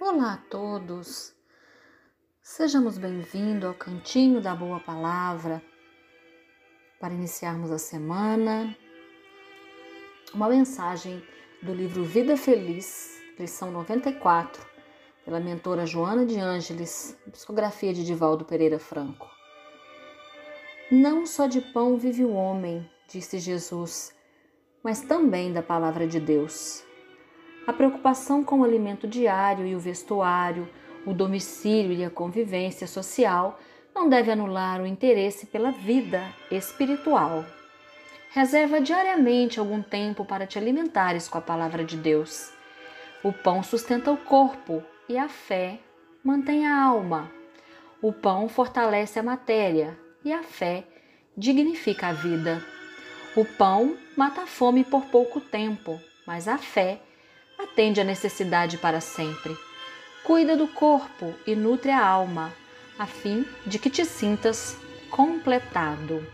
Olá a todos, sejamos bem-vindos ao Cantinho da Boa Palavra para iniciarmos a semana. Uma mensagem do livro Vida Feliz, lição 94, pela mentora Joana de Ângeles, psicografia de Divaldo Pereira Franco. Não só de pão vive o homem, disse Jesus, mas também da palavra de Deus. A preocupação com o alimento diário e o vestuário, o domicílio e a convivência social não deve anular o interesse pela vida espiritual. Reserva diariamente algum tempo para te alimentares com a palavra de Deus. O pão sustenta o corpo e a fé mantém a alma. O pão fortalece a matéria e a fé dignifica a vida. O pão mata a fome por pouco tempo, mas a fé atende à necessidade para sempre. Cuida do corpo e nutre a alma, a fim de que te sintas completado.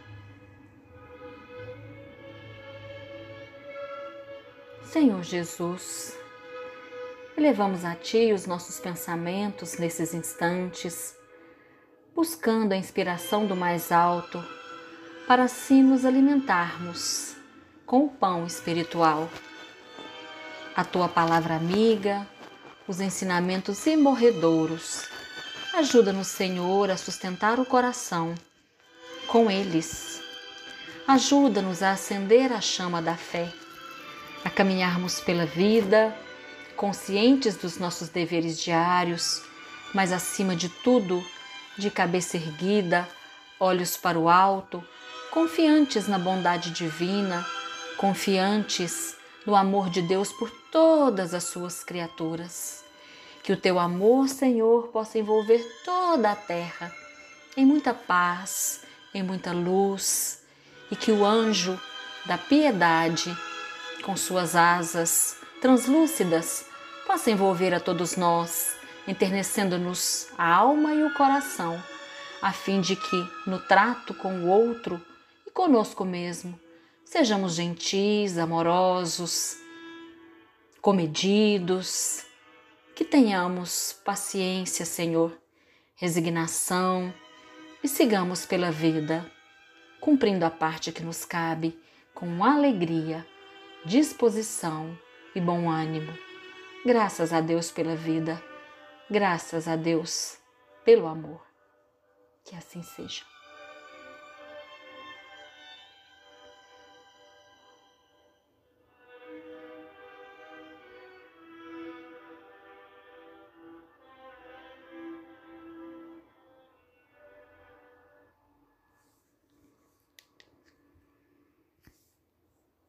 Senhor Jesus, elevamos a Ti os nossos pensamentos nesses instantes, buscando a inspiração do mais alto, para assim nos alimentarmos com o pão espiritual a tua palavra amiga, os ensinamentos imorredouros. Ajuda-nos, Senhor, a sustentar o coração com eles. Ajuda-nos a acender a chama da fé, a caminharmos pela vida, conscientes dos nossos deveres diários, mas acima de tudo, de cabeça erguida, olhos para o alto, confiantes na bondade divina, confiantes no amor de Deus por todas as suas criaturas. Que o teu amor, Senhor, possa envolver toda a terra em muita paz, em muita luz, e que o anjo da piedade, com suas asas translúcidas, possa envolver a todos nós, enternecendo-nos a alma e o coração, a fim de que, no trato com o outro e conosco mesmo, Sejamos gentis, amorosos, comedidos, que tenhamos paciência, Senhor, resignação e sigamos pela vida, cumprindo a parte que nos cabe com alegria, disposição e bom ânimo. Graças a Deus pela vida, graças a Deus pelo amor. Que assim seja.